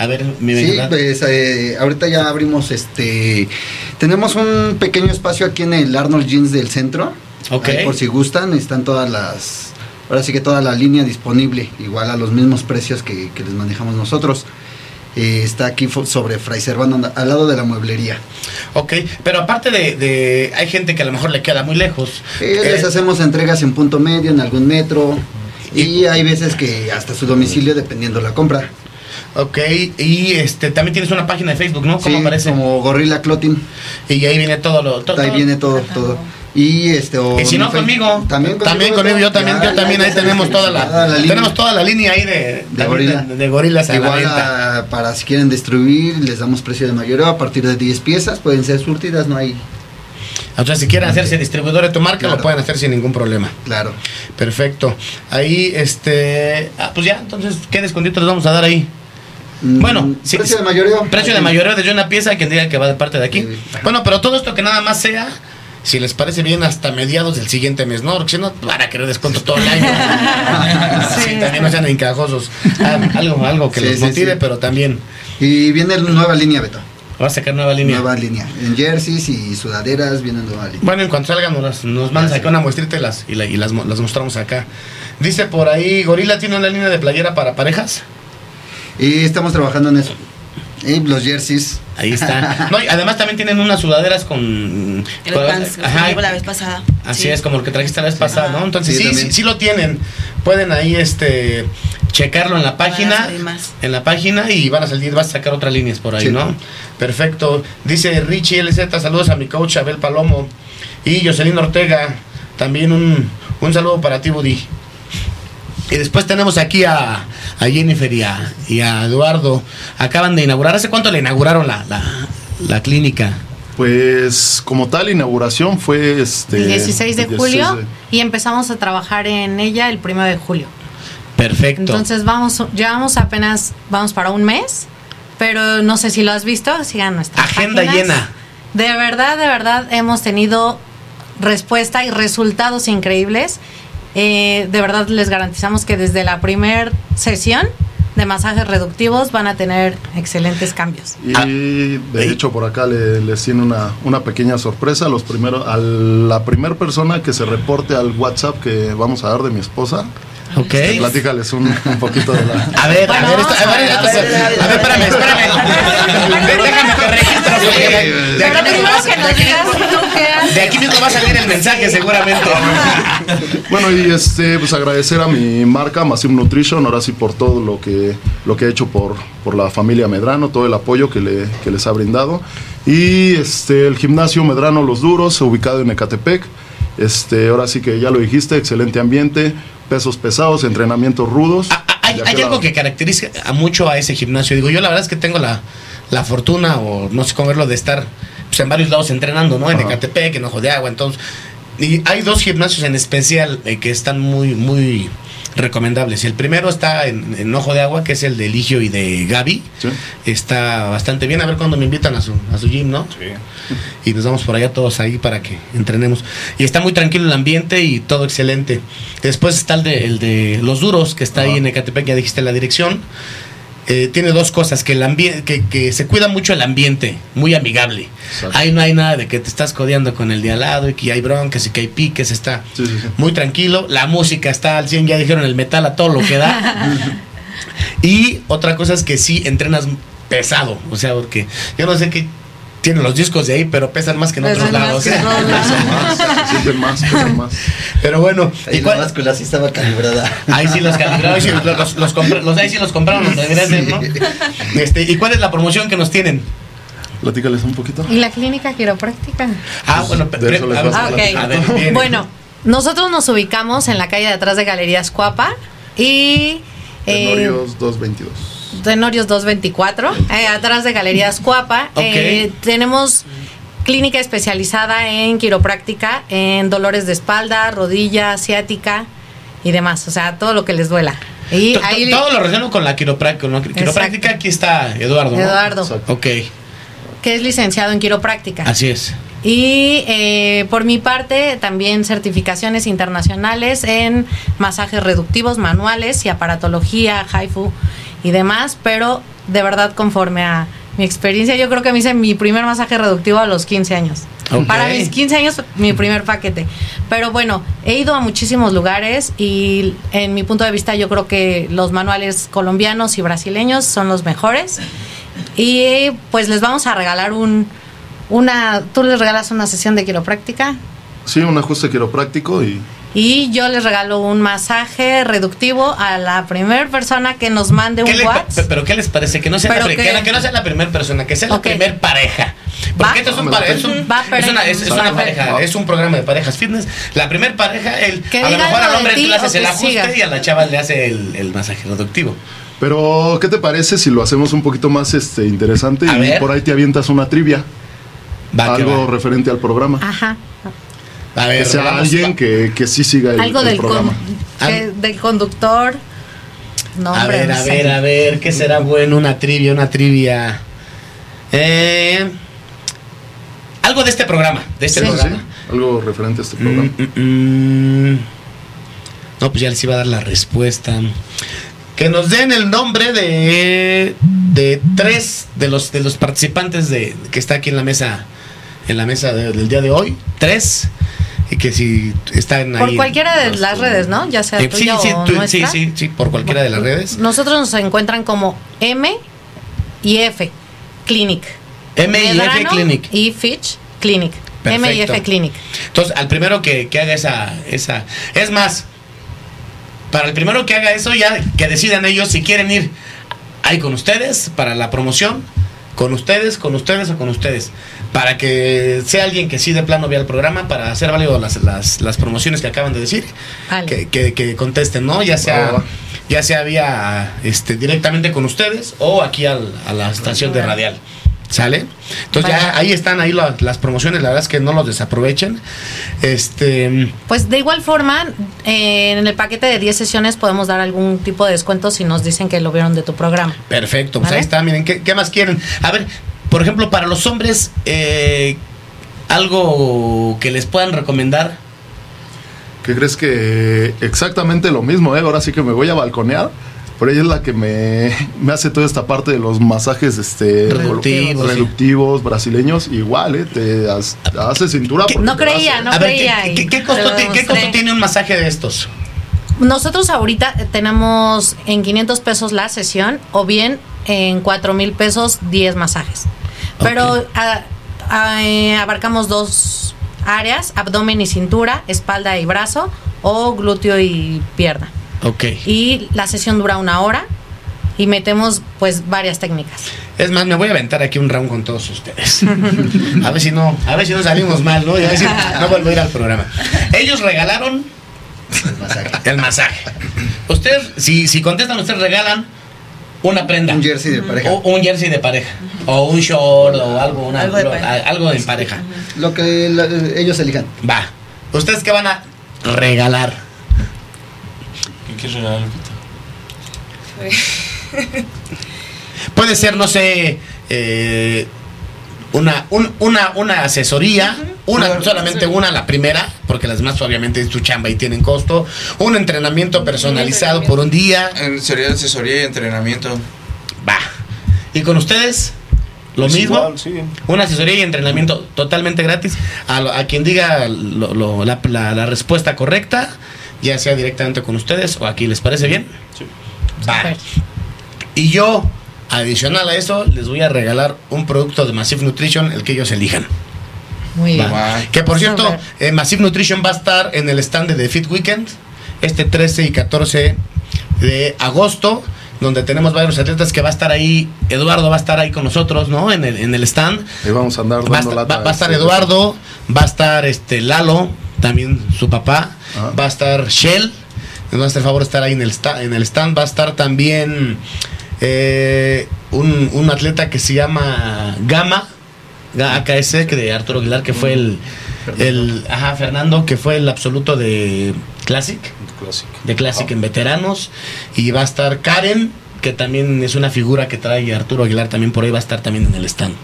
A ver, mi Sí, pues eh, ahorita ya abrimos este. Tenemos un pequeño espacio aquí en el Arnold Jeans del centro. Ok. Ahí por si gustan, están todas las. Ahora sí que toda la línea disponible, igual a los mismos precios que, que les manejamos nosotros. Eh, está aquí sobre Fray Servando, al lado de la mueblería. Ok, pero aparte de, de- Hay gente que a lo mejor le queda muy lejos. Eh, Eh, les hacemos entregas en punto medio, en algún metro. Y hay veces que hasta su domicilio, dependiendo la compra. Ok, y este también tienes una página de Facebook, ¿no? ¿Cómo Sí, aparece? Como Gorilla Clothing. Y ahí viene todo lo. to- Ahí todo. viene todo, todo. Y este o Y si no mi Facebook- conmigo, también, conmigo, yo también, Ya, yo también ya, ahí ya, tenemos toda la, línea. tenemos toda la línea ahí de, también gorila. de, de gorilas a la Igual venta. a- para si quieren distribuir, les damos precio de mayoreo a partir de 10 piezas, pueden ser surtidas, no hay, O sea, si quieren hacerse distribuidor de tu marca, Claro. lo pueden hacer sin ningún problema. claro. Perfecto. Ahí, este. Ah, pues ya, entonces, ¿qué descuentito les vamos a dar ahí? Mm, Bueno, precio sí. de mayoreo. Precio de mayoreo de una pieza, quien diga que va de parte de aquí. Sí. Bueno, pero todo esto que nada más sea, si les parece bien, hasta mediados del siguiente mes, ¿no? Porque si no, van a querer descuento todo el año. sí, Sí, también no sean encajosos. Ah, algo, algo que Sí, los motive, sí. pero también Y viene la nueva línea, Beto. va a sacar nueva línea. Nueva línea. En jerseys y sudaderas viene nueva línea. Bueno, en cuanto salgan, nos, nos mandas acá una muestrita y las, y, la- y las, mo- las mostramos acá. Dice por ahí, Gorila tiene una línea de playera para parejas. Y estamos trabajando en eso. Y los jerseys. Ahí está. No, y además también tienen unas sudaderas con. El con- pants, que ajá, la vez pasada. Así Sí. es, como el que trajiste la vez pasada, Ajá. ¿no? Entonces Sí, sí, sí, también. sí lo tienen. Pueden ahí este checarlo en la página. En la página y van a salir, vas a sacar otras líneas por ahí, Sí. ¿no? Perfecto. Dice Richie LZ, saludos a mi coach Abel Palomo. Y Jocelyn Ortega, también un, un saludo para ti, Buddy. Y después tenemos aquí a, a Jennifer y a, y a Eduardo. Acaban de inaugurar. ¿Hace cuánto le inauguraron la, la, la clínica? Pues como tal inauguración fue este El 16 de el 16 julio de- y empezamos a trabajar en ella el 1 de julio. Perfecto. Entonces vamos, llevamos apenas, vamos para un mes, pero no sé si lo has visto, sigan nuestra Agenda llena. De verdad, de verdad, hemos tenido respuesta y resultados increíbles. Eh, de verdad les garantizamos que desde la primer sesión de masajes reductivos van a tener excelentes cambios. Y Ah. de hecho por acá le- les tiene una, una pequeña sorpresa. Los primeros, a la primera persona que se reporte al WhatsApp que vamos a dar de mi esposa, Ok. platícales un, un poquito de la. A ver, a Bueno, ver, esto- a ver, a ver, a ver, espérame, espérame. Déjame que registro porque de aquí Pero mismo tú qué haces. de aquí mismo va a salir el mensaje seguramente. Bueno, y este, pues agradecer a mi marca Massive Nutrition, ahora sí por todo lo que, lo que he hecho por, por la familia Medrano, todo el apoyo que, le, que les ha brindado. Y este, el gimnasio Medrano Los Duros, ubicado en Ecatepec. Este, ahora sí que ya lo dijiste, excelente ambiente, pesos pesados, entrenamientos rudos. Ah, ah, Hay, algo que caracteriza a mucho a ese gimnasio. Digo, yo la verdad es que tengo la, la fortuna, o no sé cómo verlo, de estar pues, en varios lados entrenando, ¿no? En Ecatepec, en Ojo de Agua, entonces. Y hay dos gimnasios en especial eh, que están muy, muy recomendables. El primero está en, en Ojo de Agua, que es el de Eligio y de Gaby. Sí. Está bastante bien. A ver cuándo me invitan a su, a su gym, ¿no? Y nos vamos por allá todos ahí para que entrenemos. Y está muy tranquilo el ambiente y todo excelente. Después está el de, el de Los Duros, que está ahí en Ecatepec, ya dijiste la dirección. Eh, tiene dos cosas, que el ambiente, que, que se cuida mucho el ambiente, muy amigable. Exacto. Ahí no hay nada de que te estás codeando con el de al lado y que hay broncas y que hay piques, está Sí, sí, sí. muy tranquilo. La música está al 100, ya dijeron el metal a todo lo que da. y otra cosa es que sí entrenas pesado, o sea, porque yo no sé qué tienen los discos de ahí, pero pesan más que en Pesan otros lados. que otros lados. Más, sienten más, pesan más. Pero bueno, Ahí ¿y la báscula sí estaba calibrada. Ahí sí los calibraron, ahí sí los, los, los compra- los- ahí sí los compraron, los debería ser, ¿no? Este, ¿Y cuál es la promoción que nos tienen? Platícales un poquito. ¿Y la clínica quiropráctica? Ah, bueno, de pre- eso les vas a Ah, ok. platicar. a ver, viene. Bueno, nosotros nos ubicamos en la calle de atrás de Galerías Cuapa y... eh, Tenorios 222. Tenorios 224, eh, atrás de Galerías Cuapa. Eh, tenemos clínica especializada en quiropráctica, en dolores de espalda, rodilla, asiática y demás. O sea, todo lo que les duela. Y To- to- ahí, Todo lo relaciono con la quiropráctica. ¿no? Quiropráctica, aquí está Eduardo. ¿no? Eduardo, Exacto. Ok, que es licenciado en quiropráctica. así es. Y eh, por mi parte, también certificaciones internacionales en masajes reductivos manuales y aparatología, HIFU y demás, pero de verdad conforme a mi experiencia, yo creo que me hice mi primer masaje reductivo a los 15 años. Para mis 15 años, mi primer paquete. Pero bueno, he ido a muchísimos lugares y en mi punto de vista yo creo que los manuales colombianos y brasileños son los mejores. Y pues les vamos a regalar un, una, tú les regalas una sesión de quiropráctica Sí, un ajuste quiropráctico y y yo les regalo un masaje reductivo a la primera persona que nos mande ¿Qué un WhatsApp. pe- pero ¿qué les parece? Que no sea, la, que- que no sea la primera persona, que sea Ok. la primer pareja. Porque esto es, un pare- es, un- es una, es- es una pareja, es un programa de parejas fitness. La primer pareja, el, Que a lo mejor al hombre tú le haces el que ajuste siga. y a la chava le hace el, el masaje reductivo. Pero, ¿qué te parece si lo hacemos un poquito más este, interesante A y ver. por ahí te avientas una trivia? Va, algo va. referente al programa. Ajá. A ver, que sea vamos, alguien que, que sí siga el, Algo el del, con- programa. que- del conductor. No, a hombre, ver, no a sé. ver, a ver, ¿qué será bueno? Una trivia, una trivia. Eh, algo de este programa, de este Sí. Sí, programa. algo referente a este Mm, programa. mm, mm. No, pues ya les iba a dar la respuesta. Que nos den el nombre de, de tres de los de los participantes de que está aquí en la mesa en la mesa de- del día de hoy. Tres. Y que si están ahí. Por cualquiera de las redes, ¿no? Ya sea Eh, sí, tuya sí, o tú- sí, nuestra. sí, sí, por cualquiera de las redes. Nosotros nos encuentran como M y F Clinic. M y F Clinic. Y Fitch Clinic. M y. F Clinic. Entonces, al primero que, que haga esa, esa. Es más, para el primero que haga eso, ya que decidan ellos si quieren ir ahí con ustedes para la promoción, con ustedes, con ustedes o con ustedes. Para que sea alguien que sí de plano vea el programa, para hacer válido las, las, las promociones que acaban de decir, Vale. que, que, que contesten, ¿no? Ya sea, ya sea vía este, directamente con ustedes o aquí al- a la estación de radial. ¿Sale? Entonces ya ahí están ahí la- las promociones, la verdad es que no los desaprovechen. Este Pues de igual forma, eh, en el paquete de 10 sesiones podemos dar algún tipo de descuento si nos dicen que lo vieron de tu programa. perfecto, pues ¿Vale? ahí está, miren, ¿qué, qué más quieren? A ver, por ejemplo, para los hombres, eh, algo que les puedan recomendar. ¿Qué crees que exactamente lo mismo, eh? Ahora sí que me voy a balconear. Pero ella es la que me, me hace toda esta parte de los masajes este, Reductivos, sí. brasileños. Igual, ¿eh? Te has- hace cintura. porque No creía, hace. no a ver, creía. ¿qué, costo, qué tiene un masaje de estos? Nosotros ahorita tenemos en 500 pesos la sesión o bien en 4 mil pesos 10 masajes. Pero Ok. a- a- eh, abarcamos dos áreas, abdomen y cintura, espalda y brazo o glúteo y pierna. Ok. Y la sesión dura una hora y metemos pues varias técnicas. Es más, me voy a aventar aquí un round con todos ustedes. A ver si no, a ver si no salimos mal, ¿no? Y a ver si no vuelvo a ir al programa. Ellos regalaron El masaje. el masaje. Ustedes, si, si contestan, ustedes regalan Una prenda. Un jersey de pareja. O un jersey de pareja. O un short o algo, una, Algo de lo- pareja. a- algo de pareja. Lo que la- ellos elijan. Va. ¿Ustedes qué van a regalar? ¿Qué quieres regalar? Puede ser, no sé, eh, una, un- una, una asesoría, una, solamente una, la primera, porque las demás obviamente es tu chamba y tienen costo. Un entrenamiento personalizado por un día. En- Sería asesoría y entrenamiento. Va. ¿Y con ustedes? Lo mismo. igual, sí. Una asesoría y entrenamiento totalmente gratis. A, lo- a quien diga lo- lo- la, la- la respuesta correcta, ya sea directamente con ustedes o aquí, ¿les parece bien? Sí. Y yo, adicional a eso, les voy a regalar un producto de Massive Nutrition, el que ellos elijan. Muy bien. Que por cierto, eh, Massive Nutrition va a estar en el stand de The Fit Weekend este 13 y 14 de agosto, donde tenemos varios atletas que va a estar ahí. Eduardo va a estar ahí con nosotros, ¿no? En el, en el stand. Ahí vamos a andar Va a, dando lata. va- va a estar Eduardo, va a estar este Lalo, también su papá, Ajá. va a estar Shell, nos va a hacer favor estar ahí en el, sta- en el stand, va a estar también eh, un, un atleta que se llama Gama, Ga- AKS, que de Arturo Aguilar, que fue el, el ajá, Fernando, que fue el absoluto de Classic, Clásico. de Classic en veteranos, y va a estar Karen, que también es una figura que trae Arturo Aguilar, también por ahí va a estar también en el stand.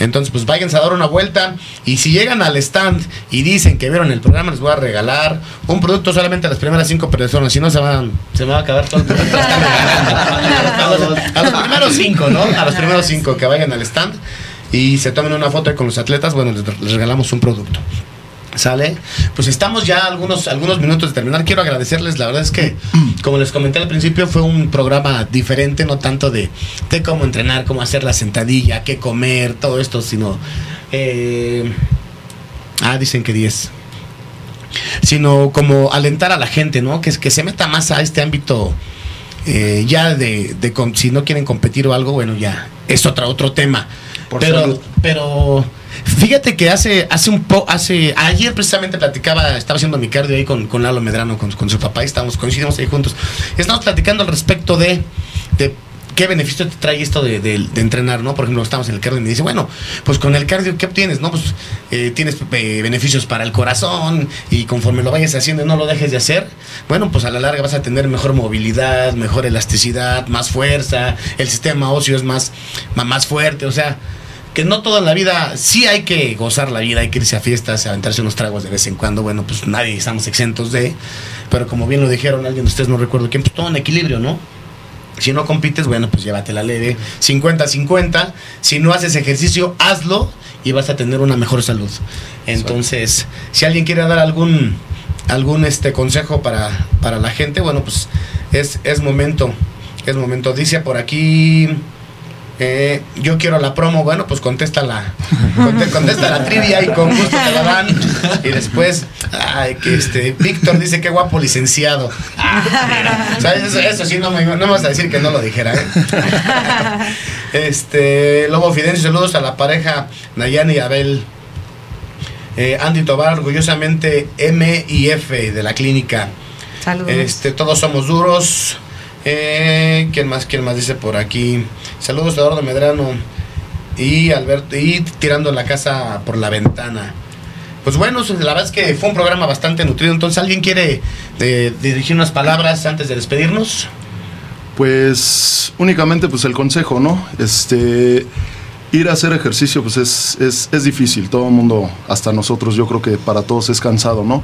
Entonces, pues váyanse a dar una vuelta. Y si llegan al stand y dicen que vieron el programa, les voy a regalar un producto solamente a las primeras cinco personas. Si no, se, van, se me va a acabar todo a, los, a los primeros cinco, ¿no? A los primeros cinco que vayan al stand y se tomen una foto con los atletas, bueno, les regalamos un producto. ¿Sale? Pues estamos ya algunos, algunos minutos de terminar. Quiero agradecerles, la verdad es que, como les comenté al principio, fue un programa diferente, no tanto de, de cómo entrenar, cómo hacer la sentadilla, qué comer, todo esto, sino... eh, ah, dicen que 10. Sino como alentar a la gente, ¿no? Que, que se meta más a este ámbito eh, ya de, de si no quieren competir o algo, bueno, ya es otra, otro tema. Por pero, salud. pero fíjate que hace, hace un po, hace, ayer precisamente platicaba, estaba haciendo mi cardio ahí con, con Lalo Medrano, con, con su papá, y estábamos, coincidimos ahí juntos. Estamos platicando al respecto de, qué beneficio te trae esto de, entrenar, ¿no? Por ejemplo, estamos en el cardio y me dice, bueno, pues con el cardio, ¿qué obtienes? No, pues eh, tienes eh, beneficios para el corazón y conforme lo vayas haciendo y no lo dejes de hacer, bueno, pues a la larga vas a tener mejor movilidad, mejor elasticidad, más fuerza, el sistema óseo es más, más fuerte, o sea, que no toda la vida, sí hay que gozar la vida, hay que irse a fiestas, aventarse unos tragos de vez en cuando, bueno, pues nadie estamos exentos de, pero como bien lo dijeron alguien de ustedes, no recuerdo quién, pues todo en equilibrio, ¿no? Si no compites, bueno, pues llévatela leve, 50-50. Si no haces ejercicio, hazlo y vas a tener una mejor salud. Entonces, si alguien quiere dar algún algún este consejo para, para la gente, bueno, pues es, es momento, es momento. Dice por aquí, eh, yo quiero la promo, bueno, pues contesta la, conte- contesta la trivia y con gusto te la dan. Y después, ay, que este, Víctor dice que guapo licenciado. Ah. Eso, eso sí, no me, no me vas a decir que no lo dijera, ¿eh? Este, Lobo Fidencio, saludos a la pareja Nayani y Abel. Eh, Andy Tobar, orgullosamente M y F de la clínica. Saludos. Este, todos somos duros. Eh, ¿Quién más? ¿Quién más dice por aquí? Saludos Eduardo Medrano y Alberto y tirando la casa por la ventana. Pues bueno, la verdad es que fue un programa bastante nutrido. Entonces, ¿alguien quiere eh, dirigir unas palabras antes de despedirnos? Pues únicamente pues el consejo, ¿no? Este ir a hacer ejercicio pues es, es, es difícil, todo el mundo, hasta nosotros, yo creo que para todos es cansado, ¿no?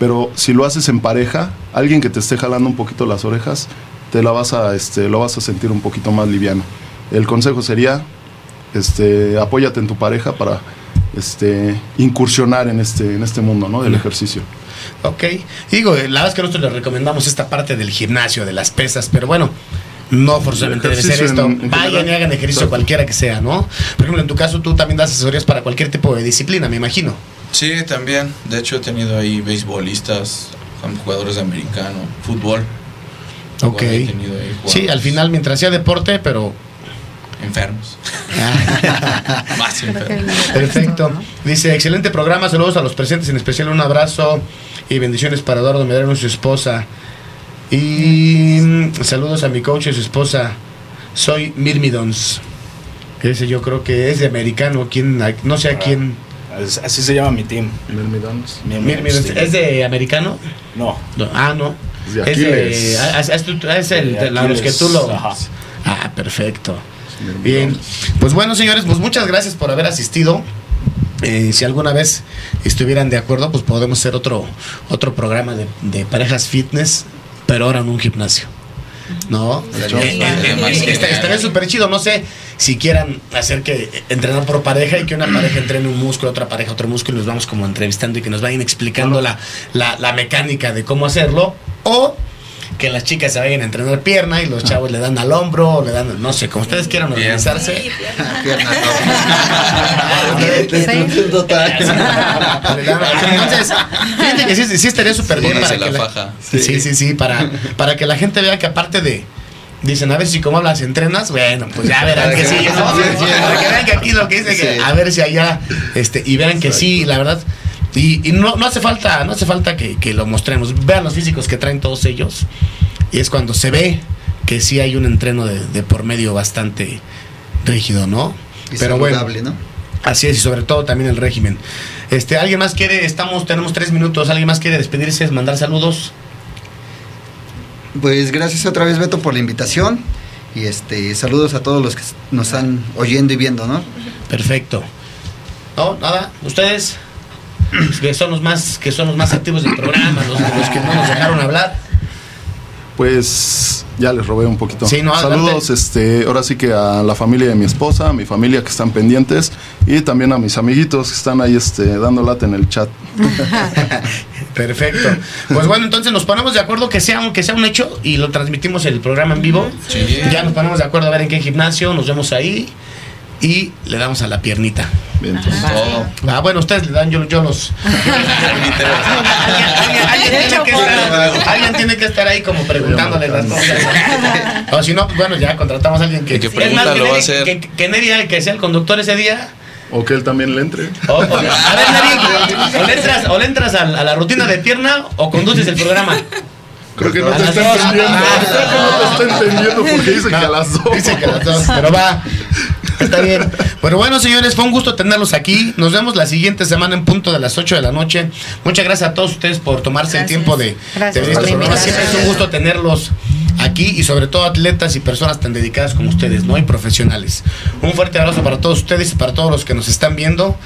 Pero si lo haces en pareja, alguien que te esté jalando un poquito las orejas, te la vas a, este, lo vas a sentir un poquito más liviano. El consejo sería, este, apóyate en tu pareja para este, incursionar en este, en este mundo, ¿no? Del ejercicio. Ok. Digo, la verdad es que nosotros les recomendamos esta parte del gimnasio, de las pesas, pero bueno, no forzosamente debe ser esto. en- en Vayan y hagan ejercicio Exacto. cualquiera que sea, ¿no? Por ejemplo, en tu caso tú también das asesorías para cualquier tipo de disciplina, me imagino. Sí, también. De hecho, he tenido ahí beisbolistas, jugadores de americano, fútbol. Ok. ahí Sí, al final, mientras sea deporte, pero... Enfermos. Más Creo que enfermos. Perfecto. Dice, excelente programa, saludos a los presentes, en especial un abrazo y bendiciones para Eduardo Medrano y su esposa. Y saludos a mi coach y su esposa. soy Mirmidons. Ese yo creo que es de americano, quién, no sé a quién. Es- Así se llama mi team. Mirmidons, sí. ¿Es de americano? No. No, ah, no. Es de Aquiles. ah, es, es tu- es el, De los que tú lo. Ajá. Ah, perfecto. Bien. Pues bueno, señores, pues muchas gracias por haber asistido. Eh, si alguna vez estuvieran de acuerdo, pues podemos hacer otro, otro programa de, de parejas fitness, pero ahora en un gimnasio. ¿No? Estaría Eh, demasiado eh. Estaría súper chido. No sé si quieran hacer que entrenar por pareja y que una pareja entrene un músculo, otra pareja otro músculo y nos vamos como entrevistando y que nos vayan explicando la, la, la mecánica de cómo hacerlo. O que las chicas se vayan a entrenar pierna y los chavos le dan al hombro, o le dan, no sé, como ustedes quieran Bien. organizarse. Le dan- Entonces, fíjate que sí, sí estaría súper bien para que la la, faja. Sí, sí, sí, para, para que la gente vea que aparte de. Dicen, a ver si como hablas entrenas, bueno, pues ya verán que sí, ¿no? Para que vean que aquí lo que dice que Sí. a ver si allá, este, y vean que sí, la verdad. Y, y no, no hace falta, no hace falta que, que lo mostremos. Vean los físicos que traen todos ellos. Y es cuando se ve que sí hay un entreno de, de por medio bastante rígido, ¿no? Y Pero bueno. ¿no? Así es, y sobre todo también el régimen. Este, ¿alguien más quiere? Estamos, tenemos tres minutos. ¿Alguien más quiere despedirse, mandar saludos? Pues gracias otra vez Beto por la invitación y este saludos a todos los que nos están oyendo y viendo, ¿no? Perfecto. No, nada. Ustedes que son los más, que son los más activos del programa, los, los que no nos dejaron hablar. Pues ya les robé un poquito. Sí, no, adelante. Saludos, este, ahora sí que a la familia de mi esposa, a mi familia que están pendientes y también a mis amiguitos que están ahí este, dando lata en el chat. Perfecto. Pues bueno, entonces nos ponemos de acuerdo que sea, un- que sea un hecho y lo transmitimos el programa en vivo. Sí. Ya nos ponemos de acuerdo a ver en qué gimnasio, nos vemos ahí y le damos a la piernita. Bien, entonces, Todo. Ah, bueno, ustedes le dan, yo, yo los. alguien, tiene que estar, ahí como preguntándole las cosas. O si no, pues bueno, ya contratamos a alguien que. Que pregunta lo va a Neri- hacer. Que, que sea el conductor ese día. o que él también le entre. O, o- a ver, Neri, o le entras, o le entras a, a la rutina de pierna o conduces el programa. Creo que no A te está entendiendo. Ah. Creo que no te está entendiendo porque dice que a las dos. Dice que las dos, pero va. Está bien. Pero bueno, señores, fue un gusto tenerlos aquí. Nos vemos la siguiente semana en punto de las 8 de la noche. Muchas gracias a todos ustedes por tomarse el tiempo de, Gracias de a este. Siempre es un gusto tenerlos aquí y sobre todo atletas y personas tan dedicadas como ustedes, ¿no? Y profesionales. Un fuerte abrazo para todos ustedes y para todos los que nos están viendo.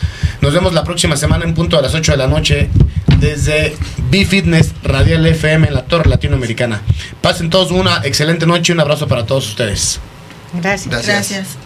Nos vemos la próxima semana en punto de las 8 de la noche desde B-Fitness Radial FM en la Torre Latinoamericana. Pasen todos una excelente noche y un abrazo para todos ustedes. Gracias. Gracias. Gracias.